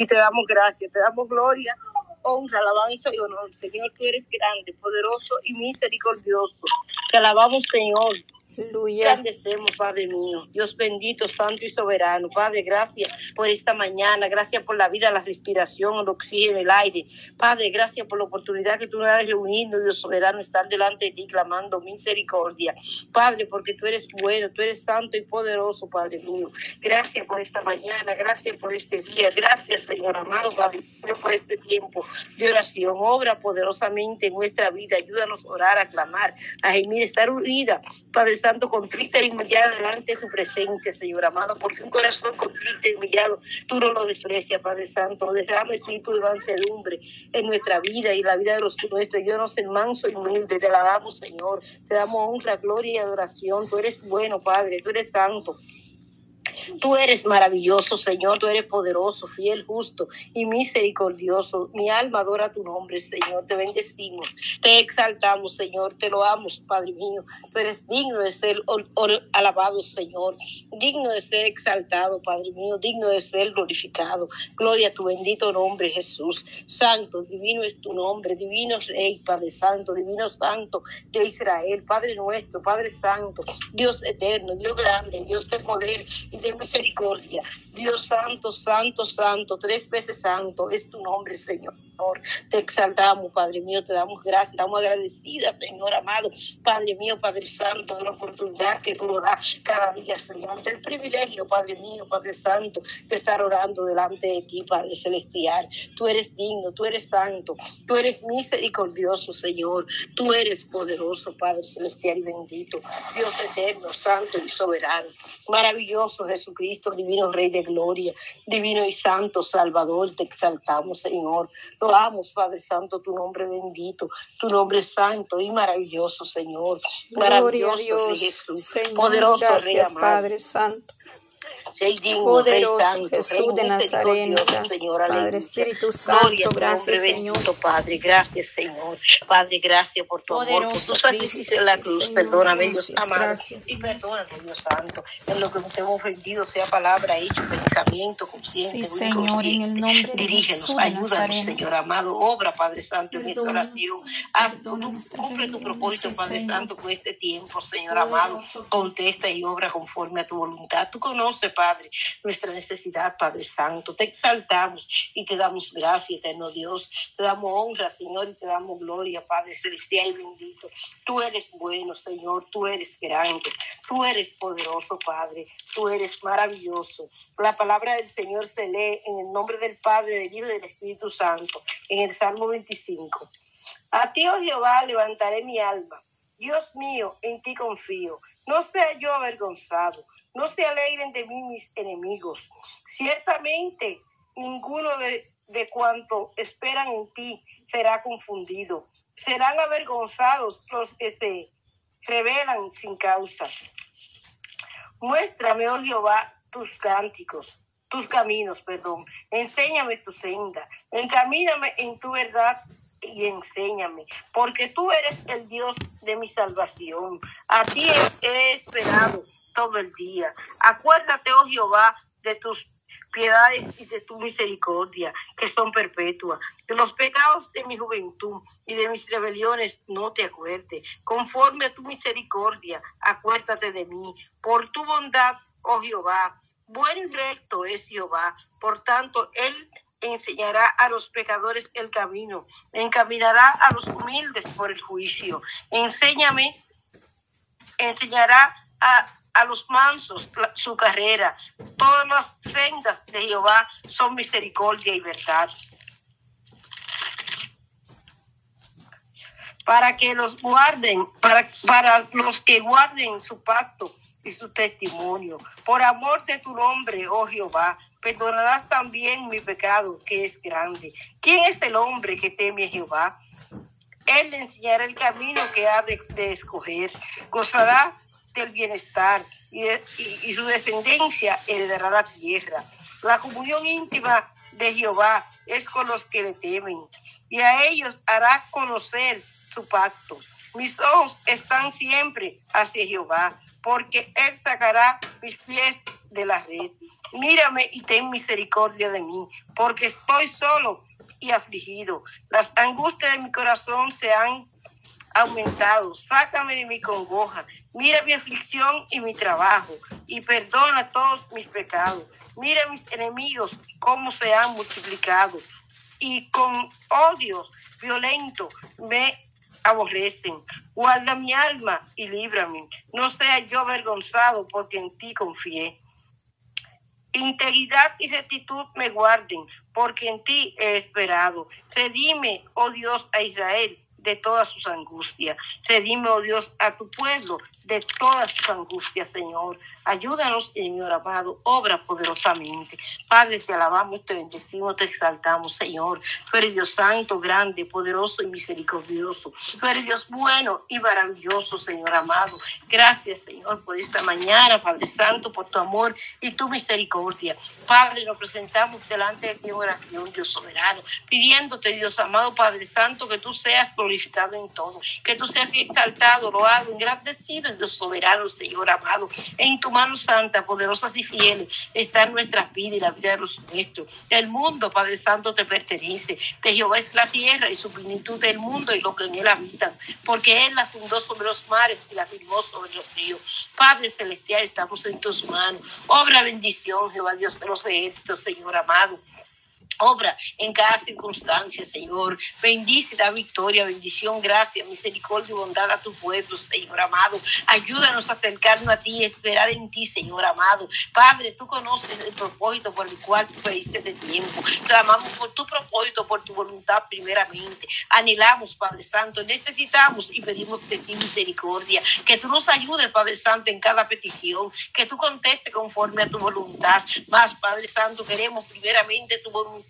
y te damos gracias, te damos gloria honra, alabanza y honor. Señor, tú eres grande, poderoso y misericordioso. Te alabamos, Señor. Aleluya. Grandecemos, Padre mío. Dios bendito, santo y soberano. Padre, gracias por esta mañana. Gracias por la vida, la respiración, el oxígeno, el aire. Padre, gracias por la oportunidad que tú nos das de reunirnos, Dios soberano, estar delante de ti clamando misericordia. Padre, porque tú eres bueno, tú eres santo y poderoso, Padre mío. Gracias por esta mañana, gracias por este día. Gracias, Señor amado, Padre, por este tiempo de oración. Obra poderosamente en nuestra vida. Ayúdanos a orar, a clamar, a gemir, estar unida, Padre Santo, contrita y humillada delante de tu presencia, Señor amado, porque un corazón contrito y humillado, tú no lo desprecias, Padre Santo. Dejamos espíritu de mansedumbre en nuestra vida y la vida de los nuestros. Yo no soy manso y humilde, te la damos, Señor. Te damos honra, gloria y adoración. Tú eres bueno, Padre, tú eres santo. Tú eres maravilloso, Señor, tú eres poderoso, fiel, justo y misericordioso. Mi alma adora tu nombre, Señor, te bendecimos, te exaltamos, Señor, te lo amo, Padre mío. Tú eres digno de ser alabado, Señor, digno de ser exaltado, Padre mío, digno de ser glorificado. Gloria a tu bendito nombre, Jesús. Santo, divino es tu nombre, divino Rey, Padre Santo, divino Santo de Israel, Padre nuestro, Padre Santo, Dios eterno, Dios grande, Dios de poder y de misericordia. Dios santo, santo, santo, tres veces santo es tu nombre, Señor. Te exaltamos, Padre mío, te damos gracias, estamos agradecidas, Señor amado, Padre mío, Padre Santo, de la oportunidad que tú nos das cada día, Señor, el privilegio, Padre mío, Padre Santo, de estar orando delante de ti, Padre Celestial. Tú eres digno, tú eres santo, tú eres misericordioso, Señor, tú eres poderoso, Padre Celestial y bendito, Dios eterno, santo y soberano, maravilloso Jesucristo, divino Rey de gloria, divino y santo Salvador, te exaltamos, Señor. Loamos, Padre Santo, tu nombre bendito, tu nombre santo y maravilloso, Señor. Maravilloso, Gloria Jesús. Señor, poderoso gracias, Padre Santo. Poderoso Jesús de Nazareno, gracias, Padre Espíritu Santo, gracias, Señor. Padre, gracias, Señor. Padre, gracias por tu amor, por tu sacrificio en la cruz. Perdóname, Dios amado. Y perdóname, Dios Santo, en lo que te hemos ofendido, sea palabra, hecho, pensamiento, consciente. Sí, Señor, en el nombre de Jesús de ayúdanos, Señor amado. Obra, Padre Santo, en esta oración. Haz cumple tu propósito, Padre Santo, por este tiempo, Señor amado. Contesta y obra conforme a tu voluntad. Tú conoces, Padre, nuestra necesidad, Padre Santo. Te exaltamos y te damos gracia, eterno Dios. Te damos honra, Señor, y te damos gloria, Padre celestial y bendito. Tú eres bueno, Señor. Tú eres grande. Tú eres poderoso, Padre. Tú eres maravilloso. La palabra del Señor se lee en el nombre del Padre, del Hijo y del Espíritu Santo, en el Salmo 25. A ti, oh Jehová, levantaré mi alma. Dios mío, en ti confío. No sea yo avergonzado. No se alegren de mí mis enemigos. Ciertamente ninguno de, de cuanto esperan en ti será confundido. Serán avergonzados los que se rebelan sin causa. Muéstrame, oh Jehová, tus cánticos, tus caminos, perdón. Enséñame tu senda. Encamíname en tu verdad y enséñame, porque tú eres el Dios de mi salvación. A ti he esperado todo el día. Acuérdate, oh Jehová, de tus piedades y de tu misericordia, que son perpetuas. De los pecados de mi juventud y de mis rebeliones no te acuerdes. Conforme a tu misericordia, acuérdate de mí. Por tu bondad, oh Jehová, bueno y recto es Jehová. Por tanto, Él enseñará a los pecadores el camino, encaminará a los humildes por el juicio. Enséñame, enseñará a a los mansos su carrera. Todas las sendas de Jehová son misericordia y verdad. Para que los guarden, para, para los que guarden su pacto y su testimonio. Por amor de tu nombre, oh Jehová, perdonarás también mi pecado, que es grande. ¿Quién es el hombre que teme a Jehová? Él enseñará el camino que ha de, de escoger. Gozará del bienestar y, y, su descendencia heredará la tierra. La comunión íntima de Jehová es con los que le temen y a ellos hará conocer su pacto. Mis ojos están siempre hacia Jehová, porque Él sacará mis pies de la red. Mírame y ten misericordia de mí, porque estoy solo y afligido. Las angustias de mi corazón se han aumentado. Sácame de mi congoja. Mira mi aflicción y mi trabajo y perdona todos mis pecados. Mira mis enemigos cómo se han multiplicado y con odios violentos me aborrecen. Guarda mi alma y líbrame. No sea yo avergonzado porque en ti confié. Integridad y rectitud me guarden, porque en ti he esperado. Redime, oh Dios, a Israel de todas sus angustias. Redime, oh Dios, a tu pueblo de todas sus angustias, Señor. Ayúdanos, Señor amado, obra poderosamente. Padre, te alabamos, te bendecimos, te exaltamos, Señor. Tú eres Dios santo, grande, poderoso y misericordioso. Tú eres Dios bueno y maravilloso, Señor amado. Gracias, Señor, por esta mañana, Padre Santo, por tu amor y tu misericordia. Padre, nos presentamos delante de ti en oración, Dios soberano, pidiéndote, Dios amado, Padre Santo, que tú seas glorificado en todo, que tú seas exaltado, loado, engrandecido, Soberano, Señor amado, en tu mano santa, poderosas y fieles, está nuestra vida y la vida de los nuestros. El mundo, Padre Santo, te pertenece. De Jehová es la tierra y su plenitud del mundo y lo que en él habitan, porque él la fundó sobre los mares y la firmó sobre los ríos. Padre celestial, estamos en tus manos. Obra bendición, Jehová Dios de los ejércitos, Señor amado. Obra en cada circunstancia, Señor. Bendice da victoria, bendición, gracia, misericordia y bondad a tu pueblo, Señor amado. Ayúdanos a acercarnos a ti, esperar en ti, Señor amado. Padre, tú conoces el propósito por el cual tú pediste de tiempo. Clamamos por tu propósito, por tu voluntad primeramente. Anhelamos, Padre Santo, necesitamos y pedimos de ti misericordia. Que tú nos ayudes, Padre Santo, en cada petición. Que tú conteste conforme a tu voluntad. Más, Padre Santo, queremos primeramente tu voluntad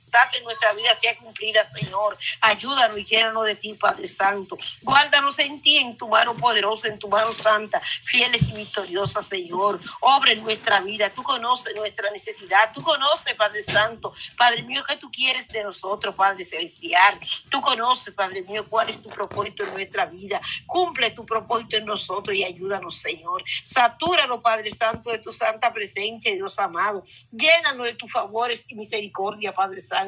que nuestra vida sea cumplida, Señor. Ayúdanos y llénanos de ti, Padre Santo. Guárdanos en ti, en tu mano poderosa, en tu mano santa, fieles y victoriosas, Señor. Obra en nuestra vida. Tú conoces nuestra necesidad. Tú conoces, Padre Santo. Padre mío, que tú quieres de nosotros, Padre Celestial. Tú conoces, Padre mío, cuál es tu propósito en nuestra vida. Cumple tu propósito en nosotros y ayúdanos, Señor. Satúranos, Padre Santo, de tu santa presencia, Dios amado. Llénanos de tus favores y misericordia, Padre Santo.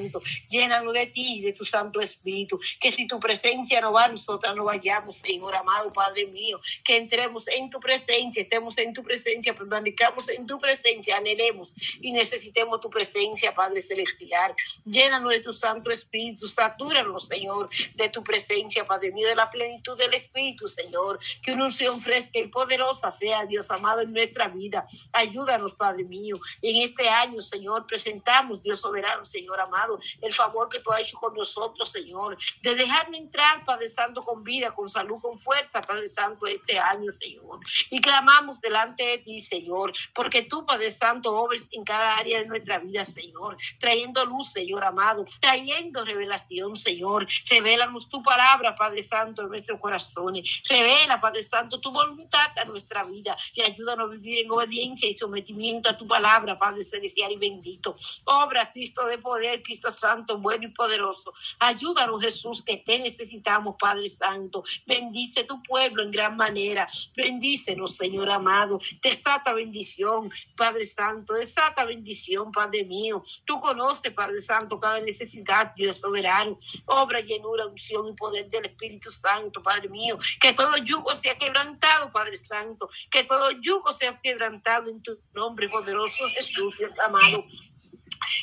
Llénalo de ti y de tu Santo Espíritu. Que si tu presencia no va, nosotras no vayamos, Señor amado Padre mío. Que entremos en tu presencia, estemos en tu presencia, permanezcamos en tu presencia, anhelemos y necesitemos tu presencia, Padre Celestial. Llénanos de tu Santo Espíritu, satúranos, Señor, de tu presencia, Padre mío, de la plenitud del Espíritu, Señor. Que una unción fresca y poderosa sea, Dios amado, en nuestra vida. Ayúdanos, Padre mío. En este año, Señor, presentamos, Dios soberano, Señor amado el favor que tú has hecho con nosotros, Señor, de dejarme entrar, Padre Santo, con vida, con salud, con fuerza, Padre Santo, este año, Señor. Y clamamos delante de ti, Señor, porque tú, Padre Santo, obres en cada área de nuestra vida, Señor, trayendo luz, Señor amado, trayendo revelación, Señor. Revélanos tu palabra, Padre Santo, en nuestros corazones. Revela, Padre Santo, tu voluntad a nuestra vida y ayúdanos a vivir en obediencia y sometimiento a tu palabra, Padre Celestial y bendito. Obra, Cristo de poder, Cristo Santo, bueno y poderoso. Ayúdanos, Jesús, que te necesitamos, Padre Santo. Bendice tu pueblo en gran manera. Bendícenos, Señor amado. Desata bendición, Padre Santo. Desata bendición, Padre mío. Tú conoces, Padre Santo, cada necesidad, Dios soberano. Obra, llenura, unción y poder del Espíritu Santo, Padre mío. Que todo yugo sea quebrantado, Padre Santo. Que todo yugo sea quebrantado en tu nombre poderoso, Jesús, Dios amado.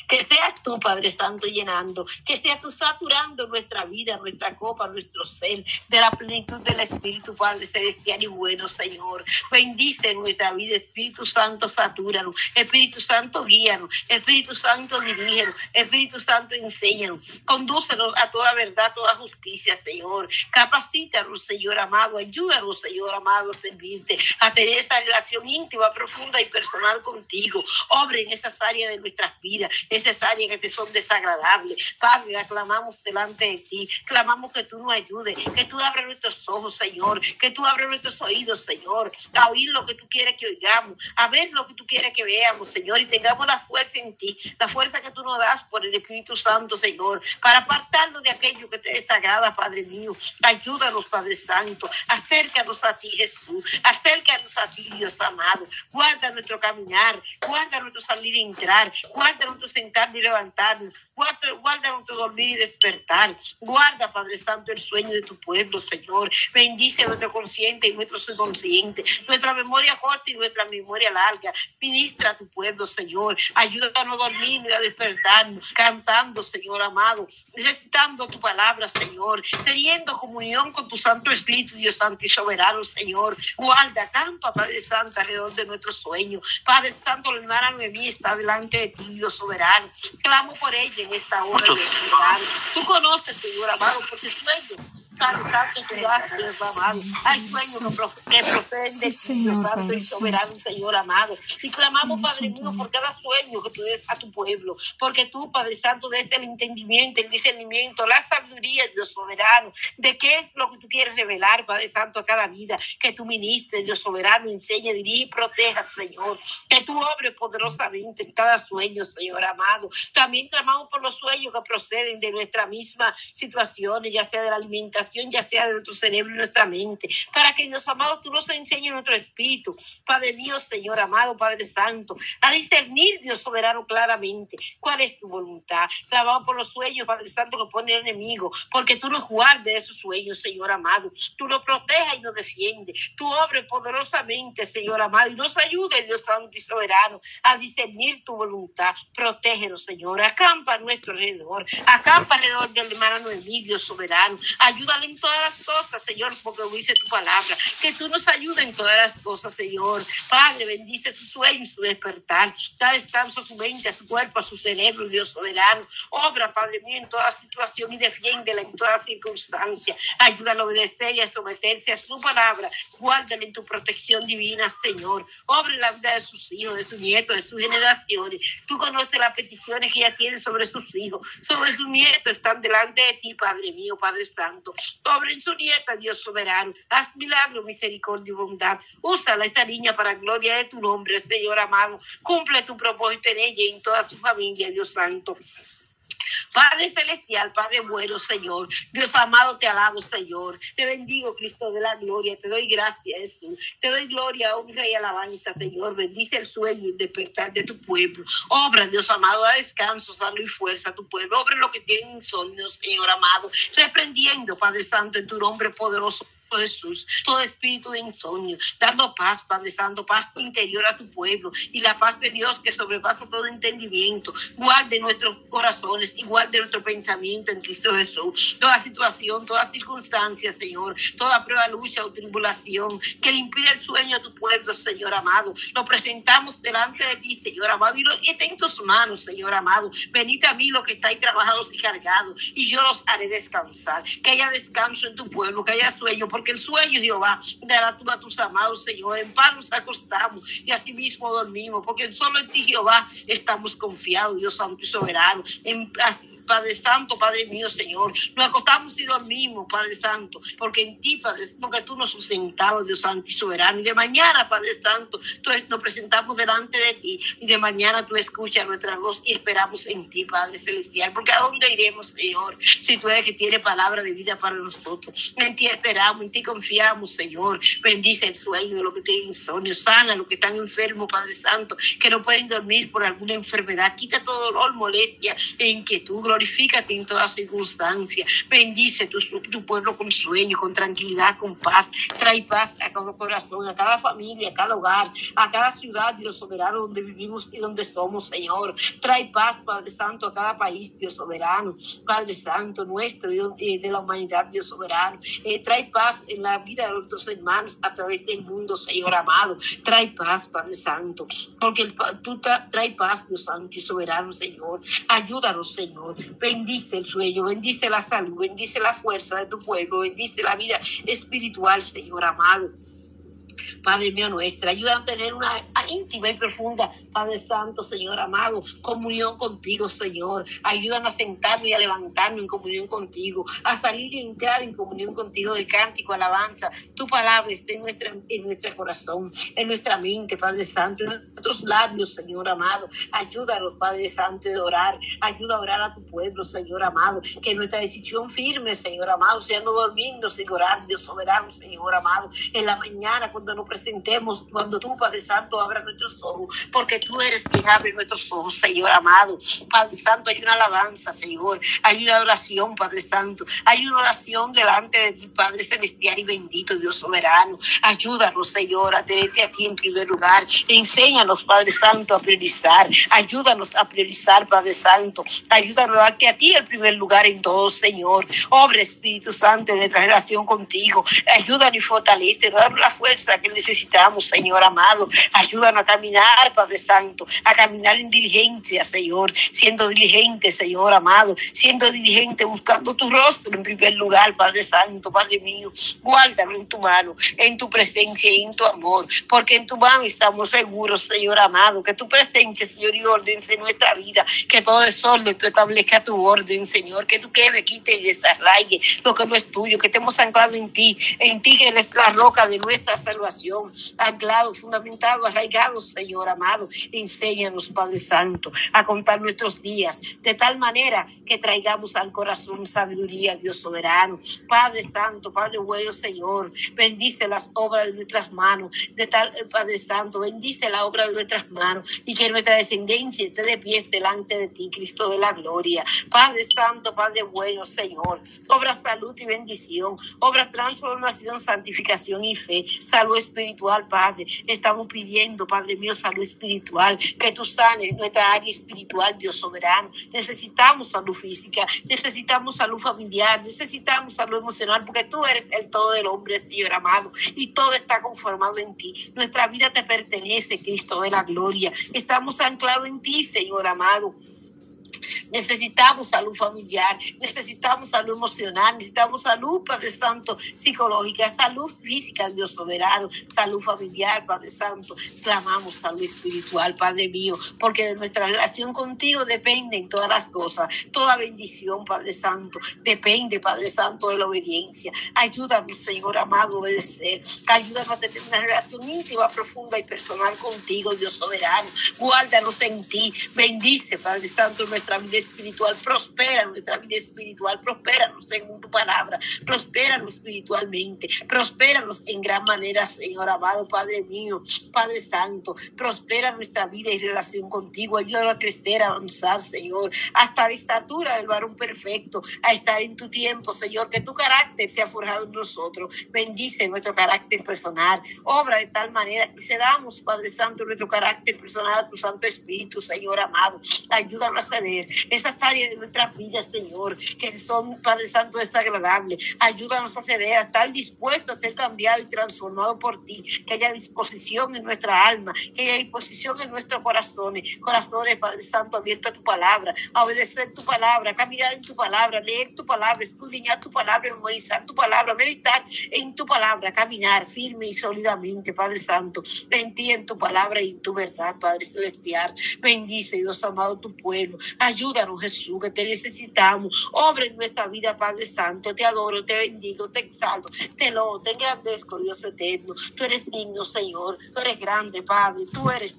Que seas tú, Padre Santo, llenando, que seas tú saturando nuestra vida, nuestra copa, nuestro ser, de la plenitud del Espíritu, Padre Celestial y bueno, Señor. Bendice nuestra vida, Espíritu Santo, satúranos. Espíritu Santo, guíanos. Espíritu Santo, dirígenos. Espíritu Santo, enséñanos. Condúcenos a toda verdad, toda justicia, Señor. Capacítanos, Señor amado. Ayúdanos, Señor amado, a servirte, a tener esta relación íntima, profunda y personal contigo. Obre en esas áreas de nuestras vidas esas áreas que te son desagradables. Padre, aclamamos delante de ti, clamamos que tú nos ayudes, que tú abras nuestros ojos, Señor, que tú abras nuestros oídos, Señor, a oír lo que tú quieres que oigamos, a ver lo que tú quieres que veamos, Señor, y tengamos la fuerza en ti, la fuerza que tú nos das por el Espíritu Santo, Señor, para apartarnos de aquello que te desagrada, Padre mío. Ayúdanos, Padre Santo, acércanos a ti, Jesús, acércanos a ti, Dios amado. Guarda nuestro caminar, guarda nuestro salir y entrar, guarda nuestro sentarnos y levantarnos, guarda, guarda nuestro dormir y despertar. Guarda, Padre Santo, el sueño de tu pueblo, Señor. Bendice nuestro consciente y nuestro subconsciente, nuestra memoria corta y nuestra memoria larga. Ministra a tu pueblo, Señor. Ayúdanos a no dormir y a despertarnos, cantando, Señor amado, recitando tu palabra, Señor, teniendo comunión con tu Santo Espíritu, Dios Santo y soberano, Señor. Guarda, campa, Padre Santo, alrededor de nuestro sueño. Padre Santo, la hermana Noemí está delante de ti, Dios soberano. Clamo por ella en esta hora, Dios soberano. Tú conoces, Señor amado, porque sueño Santo, tu Dios amado. Hay sueños que proceden de Dios Santo y soberano, Señor amado. Y clamamos, Padre mío, por cada sueño que tú des a tu pueblo. Porque tú, Padre Santo, des el entendimiento, el discernimiento, la sabiduría, Dios soberano, de qué es lo que tú quieres revelar, Padre Santo, a cada vida. Que tú ministres, Dios soberano, enseñe, dirige y proteja, Señor. Que tú obres poderosamente en cada sueño, Señor amado. También clamamos por los sueños que proceden de nuestra misma situación, ya sea de la alimentación ya sea de nuestro cerebro y nuestra mente, para que Dios amado tú nos enseñes nuestro espíritu, Padre mío, Señor amado, Padre Santo, a discernir, Dios soberano, claramente cuál es tu voluntad. Trabajo por los sueños, Padre Santo, que pone el enemigo, porque tú nos guardes esos sueños, Señor amado, tú nos protejas y nos defiendes, tú obres poderosamente, Señor amado, y nos ayude, Dios Santo y soberano, a discernir tu voluntad. Protégenos, Señor, acampa a nuestro alrededor, acampa alrededor del hermano Noemí, Dios soberano, ayúdale en todas las cosas, Señor, porque dice tu palabra. Que tú nos ayudes en todas las cosas, Señor. Padre, bendice su sueño su despertar. Da descanso a su mente, a su cuerpo, a su cerebro, Dios soberano. Obra, Padre mío, en toda situación y defiéndela en toda circunstancia. Ayúdalo a obedecer y a someterse a su palabra. Guárdale en tu protección divina, Señor. Obra la vida de sus hijos, de sus nietos, de sus generaciones. Tú conoces las peticiones que ella tiene sobre sus hijos, sobre sus nietos. Están delante de ti, Padre mío, Padre Santo. Obra en su nieta, Dios soberano. Haz milagro, misericordia y bondad. Úsala esta niña para gloria de tu nombre, Señor amado. Cumple tu propósito en ella y en toda su familia, Dios Santo. Padre celestial, Padre bueno, Señor. Dios amado, te alabo, Señor. Te bendigo, Cristo de la gloria. Te doy gracias, Jesús. Te doy gloria, honra y alabanza, Señor. Bendice el sueño y el despertar de tu pueblo. Obra, Dios amado, da descanso, salud y fuerza a tu pueblo. Obra lo que tienen insomnio, Señor amado. Reprendiendo, Padre Santo, en tu nombre poderoso Jesús, todo espíritu de insomnio, dando paz, Padre Santo, paz interior a tu pueblo y la paz de Dios que sobrepasa todo entendimiento. Guarde nuestros corazones y guarde nuestro pensamiento en Cristo Jesús. Toda situación, toda circunstancia, Señor, toda prueba, lucha o tribulación que le impide el sueño a tu pueblo, Señor amado, lo presentamos delante de ti, Señor amado, y, lo, está en tus manos, Señor amado. Venid a mí los que estáis trabajados y cargados, y yo los haré descansar. Que haya descanso en tu pueblo, que haya sueño, porque el sueño, Jehová, dará tú a tus amados, Señor. En paz nos acostamos y así mismo dormimos, porque solo en ti, Jehová, estamos confiados, Dios Santo y Soberano. En, Padre Santo, Padre mío, Señor. Nos acostamos y dormimos, Padre Santo, porque en ti, Padre, porque tú nos sustentado, Dios Santo y Soberano. Y de mañana, Padre Santo, tú nos presentamos delante de ti. Y de mañana tú escuchas nuestra voz y esperamos en ti, Padre Celestial. Porque ¿a dónde iremos, Señor? Si tú eres que tiene palabra de vida para nosotros. En ti esperamos, en ti confiamos, Señor. Bendice el sueño de los que tienen insomnio. Sana a los que están enfermos, Padre Santo, que no pueden dormir por alguna enfermedad. Quita todo dolor, molestia e inquietud glorifícate en toda circunstancia, bendice tu, pueblo con sueño, con tranquilidad, con paz, trae paz a cada corazón, a cada familia, a cada hogar, a cada ciudad, Dios soberano, donde vivimos y donde somos, Señor. Trae paz, Padre Santo, a cada país, Dios soberano, Padre Santo nuestro y de la humanidad, Dios soberano. Eh, trae paz en la vida de nuestros hermanos a través del mundo, Señor amado. Trae paz, Padre Santo, porque tú trae paz, Dios Santo y soberano, Señor. Ayúdanos, Señor. Bendice el sueño, bendice la salud, bendice la fuerza de tu pueblo, bendice la vida espiritual, Señor amado. Padre mío nuestra. Ayúdanos a tener una íntima y profunda, Padre Santo, Señor amado, comunión contigo, Señor. Ayúdanos a sentarnos y a levantarnos en comunión contigo, a salir y entrar en comunión contigo de cántico, alabanza. Tu palabra esté en, nuestra, en nuestro corazón, en nuestra mente, Padre Santo, en nuestros labios, Señor amado. Ayúdanos, Padre Santo, de orar. Ayuda a orar a tu pueblo, Señor amado. Que nuestra decisión firme, Señor amado, sea no dormindo, Señor, Dios soberano, Señor amado. En la mañana, cuando nos presentemos, cuando tú, Padre Santo, abras nuestros ojos, porque tú eres quien abre nuestros ojos, Señor amado. Padre Santo, hay una alabanza, Señor. Hay una oración, Padre Santo. Hay una oración delante de ti, Padre celestial y bendito, Dios soberano. Ayúdanos, Señor, a tenerte a ti en primer lugar. Enséñanos, Padre Santo, a priorizar. Ayúdanos a priorizar, Padre Santo. Ayúdanos a darte a ti el primer lugar en todo, Señor. Obra, Espíritu Santo, en nuestra relación contigo. Ayúdanos y fortalece, danos la fuerza que necesitamos, Señor amado. Ayúdanos a caminar, Padre Santo, a caminar en diligencia, Señor, siendo diligente, Señor amado, siendo diligente, buscando tu rostro en primer lugar, Padre Santo, Padre mío. Guárdalo en tu mano, en tu presencia y en tu amor, porque en tu mano estamos seguros, Señor amado, que tu presencia, Señor, y orden en nuestra vida, que todo desorden tú establezca tu orden, Señor, que tú que me quite y desarraigue lo que no es tuyo, que estemos anclados en ti, en ti que eres la roca de nuestra salvación, anclado, fundamentado, arraigado, Señor amado. Enséñanos, Padre Santo, a contar nuestros días de tal manera que traigamos al corazón sabiduría, Dios soberano. Padre Santo, Padre bueno, Señor, bendice las obras de nuestras manos, de tal, eh, Padre Santo, bendice la obra de nuestras manos y que nuestra descendencia esté de pies delante de ti, Cristo de la gloria. Padre Santo, Padre bueno, Señor, obra salud y bendición, obra transformación, santificación y fe, salud espiritual, Padre. Estamos pidiendo, Padre mío, salud espiritual, que tú sanes nuestra área espiritual, Dios soberano. Necesitamos salud física, necesitamos salud familiar, necesitamos salud emocional, porque tú eres el todo del hombre, Señor amado, y todo está conformado en ti. Nuestra vida te pertenece, Cristo de la gloria. Estamos anclados en ti, Señor amado. Necesitamos salud familiar, necesitamos salud emocional, necesitamos salud, Padre Santo, psicológica, salud física, Dios soberano, salud familiar, Padre Santo. Clamamos salud espiritual, Padre mío, porque de nuestra relación contigo dependen todas las cosas. Toda bendición, Padre Santo, depende, Padre Santo, de la obediencia. Ayúdanos, Señor amado, a obedecer. Ayúdanos a tener una relación íntima, profunda y personal contigo, Dios soberano. Guárdanos en ti. Bendice, Padre Santo, nuestra vida espiritual, prospera nuestra vida espiritual, prospéranos según tu palabra, prospéranos espiritualmente, prospéranos en gran manera, Señor amado, Padre mío, Padre Santo, prospera nuestra vida y relación contigo, ayúdanos a crecer, a avanzar, Señor, hasta la estatura del varón perfecto, a estar en tu tiempo, Señor, que tu carácter sea forjado en nosotros, bendice nuestro carácter personal, obra de tal manera que cedamos, Padre Santo, nuestro carácter personal a tu Santo Espíritu, Señor amado, ayúdanos a ceder esas áreas de nuestras vidas, Señor, que son, Padre Santo, desagradables. Ayúdanos a ceder, a estar dispuestos a ser cambiado y transformado por ti. Que haya disposición en nuestra alma, que haya disposición en nuestros corazones. Corazones, Padre Santo, abiertos a tu palabra, a obedecer tu palabra, caminar en tu palabra, leer tu palabra, escudriñar tu palabra, memorizar tu palabra, meditar en tu palabra, caminar firme y sólidamente, Padre Santo, en ti, en tu palabra y en tu verdad, Padre Celestial. Bendice, Dios amado, tu pueblo. Jesús, que te necesitamos. Obra en nuestra vida, Padre Santo. Te adoro, te bendigo, te exalto, te lo, te engrandezco, Dios eterno. Tú eres digno, Señor. Tú eres grande, Padre. Tú eres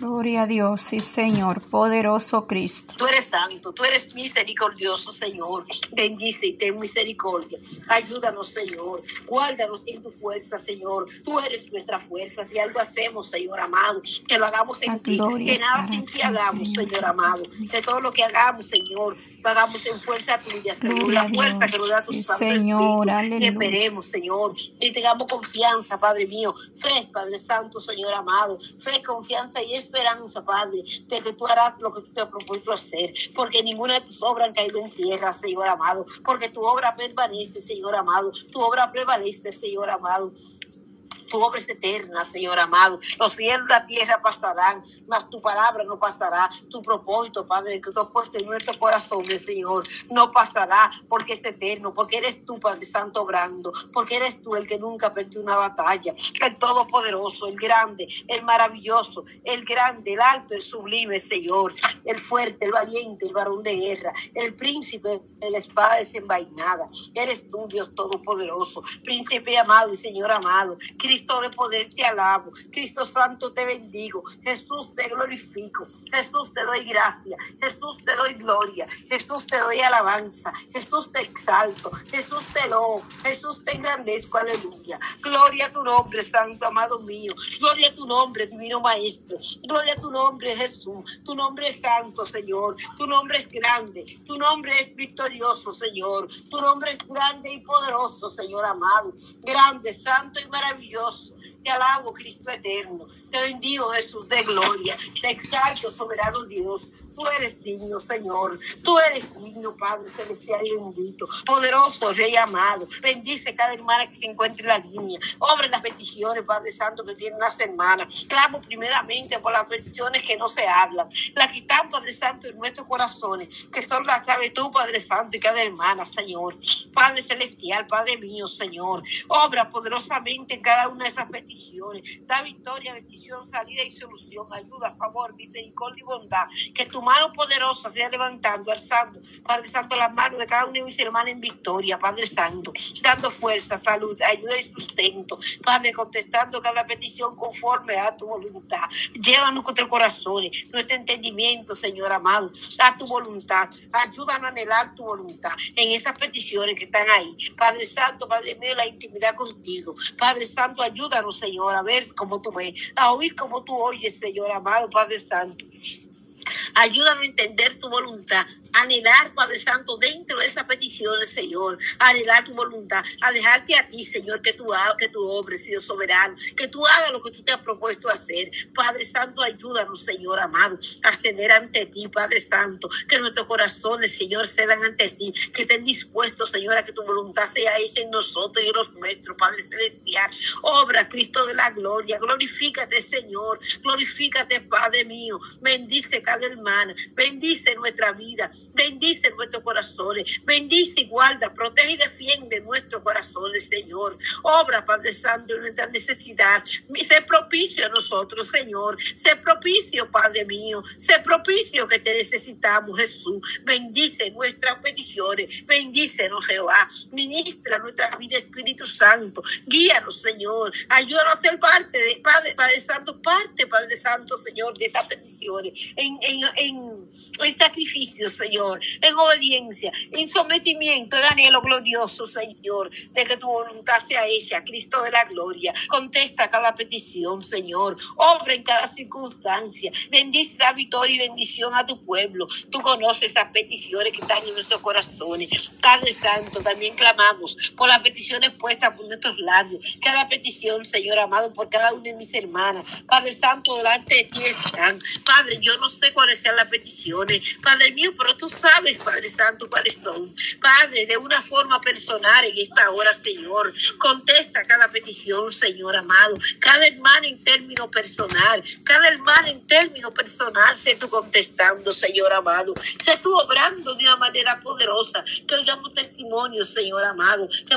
Gloria a Dios, sí Señor, poderoso Cristo. Tú eres santo, tú eres misericordioso, Señor. Bendice y ten misericordia. Ayúdanos, Señor. Guárdanos en tu fuerza, Señor. Tú eres nuestra fuerza. Si algo hacemos, Señor amado, que lo hagamos en ti. Que nada sin ti hagamos, Señor amado. Que todo lo que hagamos, Señor, pagamos en fuerza tuya, Señor, la fuerza que nos da tu Santo Señor, Espíritu. Y esperemos, Señor, y tengamos confianza, Padre mío, fe, Padre Santo, Señor amado, fe, confianza y esperanza, Padre, de que tú harás lo que tú te has propuesto hacer, porque ninguna de tus obras han caído en tierra, Señor amado, porque tu obra permanece, Señor amado, tu obra prevalece, Señor amado. Tu obra es eterna, Señor amado. Los cielos y la tierra pasarán, mas tu palabra no pasará. Tu propósito, Padre, que tú has puesto en nuestro corazón, Señor, no pasará porque es eterno, porque eres tú, Padre Santo, obrando, porque eres tú el que nunca perdió una batalla, el todopoderoso, el grande, el maravilloso, el grande, el alto, el sublime, Señor, el fuerte, el valiente, el varón de guerra, el príncipe de la espada desenvainada. Eres tú, Dios todopoderoso, príncipe amado y Señor amado, Cristo de poder te alabo, Cristo Santo te bendigo, Jesús te glorifico, Jesús te doy gracia, Jesús te doy gloria, Jesús te doy alabanza, Jesús te exalto, Jesús te lo, Jesús te engrandezco, aleluya. Gloria a tu nombre, Santo amado mío, gloria a tu nombre, divino Maestro, gloria a tu nombre, Jesús, tu nombre es santo, Señor, tu nombre es grande, tu nombre es victorioso, Señor, tu nombre es grande y poderoso, Señor amado, grande, santo y maravilloso. Te alabo, Cristo eterno. Te bendigo, Jesús de gloria. Te exalto, soberano Dios. Tú eres digno, Señor. Tú eres digno, Padre celestial bendito. Poderoso Rey amado. Bendice cada hermana que se encuentre en la línea. Obre las peticiones, Padre Santo, que tienen las hermanas. Clamo primeramente por las peticiones que no se hablan. Las que están, Padre Santo, en nuestros corazones. Que son las sabes tú, Padre Santo, y cada hermana, Señor. Padre celestial, Padre mío, Señor. Obra poderosamente en cada una de esas peticiones. Da victoria, bendición, salida y solución. Ayuda, favor, misericordia y bondad. Que tu mano poderosa sea levantando, alzando, Padre Santo, las manos de cada uno de mis hermanos en victoria, Padre Santo, dando fuerza, salud, ayuda y sustento, Padre, contestando cada petición conforme a tu voluntad. Llévanos nuestros corazones, nuestro entendimiento, Señor amado, a tu voluntad. Ayúdanos a anhelar tu voluntad en esas peticiones que están ahí. Padre Santo, Padre mío, la intimidad contigo. Padre Santo, ayúdanos, Señor, a ver como tú ves, oír como tú oyes, Señor amado, Padre Santo. Ayúdame a entender tu voluntad, anhelar, Padre Santo, dentro de esas peticiones, Señor, anhelar tu voluntad, a dejarte a ti, Señor, que tú, hagas, que tú obres, Dios soberano, que tú hagas lo que tú te has propuesto hacer. Padre Santo, ayúdanos, Señor amado, a ascender ante ti, Padre Santo, que nuestros corazones, Señor, cedan ante ti, que estén dispuestos, Señor, a que tu voluntad sea hecha en nosotros y en los nuestros, Padre Celestial. Obra, Cristo de la gloria, glorifícate, Señor, glorifícate, Padre mío, bendice cada hermana, bendice nuestra vida, bendice nuestros corazones, bendice y guarda, protege y defiende nuestros corazones, Señor. Obra, Padre Santo, en nuestra necesidad. Sé propicio a nosotros, Señor. Sé propicio, Padre mío. Sé propicio que te necesitamos, Jesús. Bendice nuestras peticiones. Bendícenos, Jehová. Ministra nuestra vida, Espíritu Santo. Guíanos, Señor. Ayúdanos a ser parte de Padre, Padre Santo, parte, Padre Santo, Señor, de estas peticiones. En, en, en sacrificio, Señor, en obediencia, en sometimiento, de anhelo glorioso, Señor, de que tu voluntad sea hecha, Cristo de la gloria. Contesta cada petición, Señor. Obra en cada circunstancia. Bendice la victoria y bendición a tu pueblo. Tú conoces esas peticiones que están en nuestros corazones. Padre Santo, también clamamos por las peticiones puestas por nuestros labios. Cada petición, Señor amado, por cada una de mis hermanas. Padre Santo, delante de ti están. Padre, yo no sé cuáles sean las peticiones. Padre mío, pero tú sabes, Padre Santo, cuáles son. Padre, de una forma personal en esta hora, Señor, contesta cada petición, Señor amado. Cada hermano en término personal, cada hermano en término personal, sé tú contestando, Señor amado. Sé tú obrando de una manera poderosa. Que oigamos testimonio, Señor amado. Que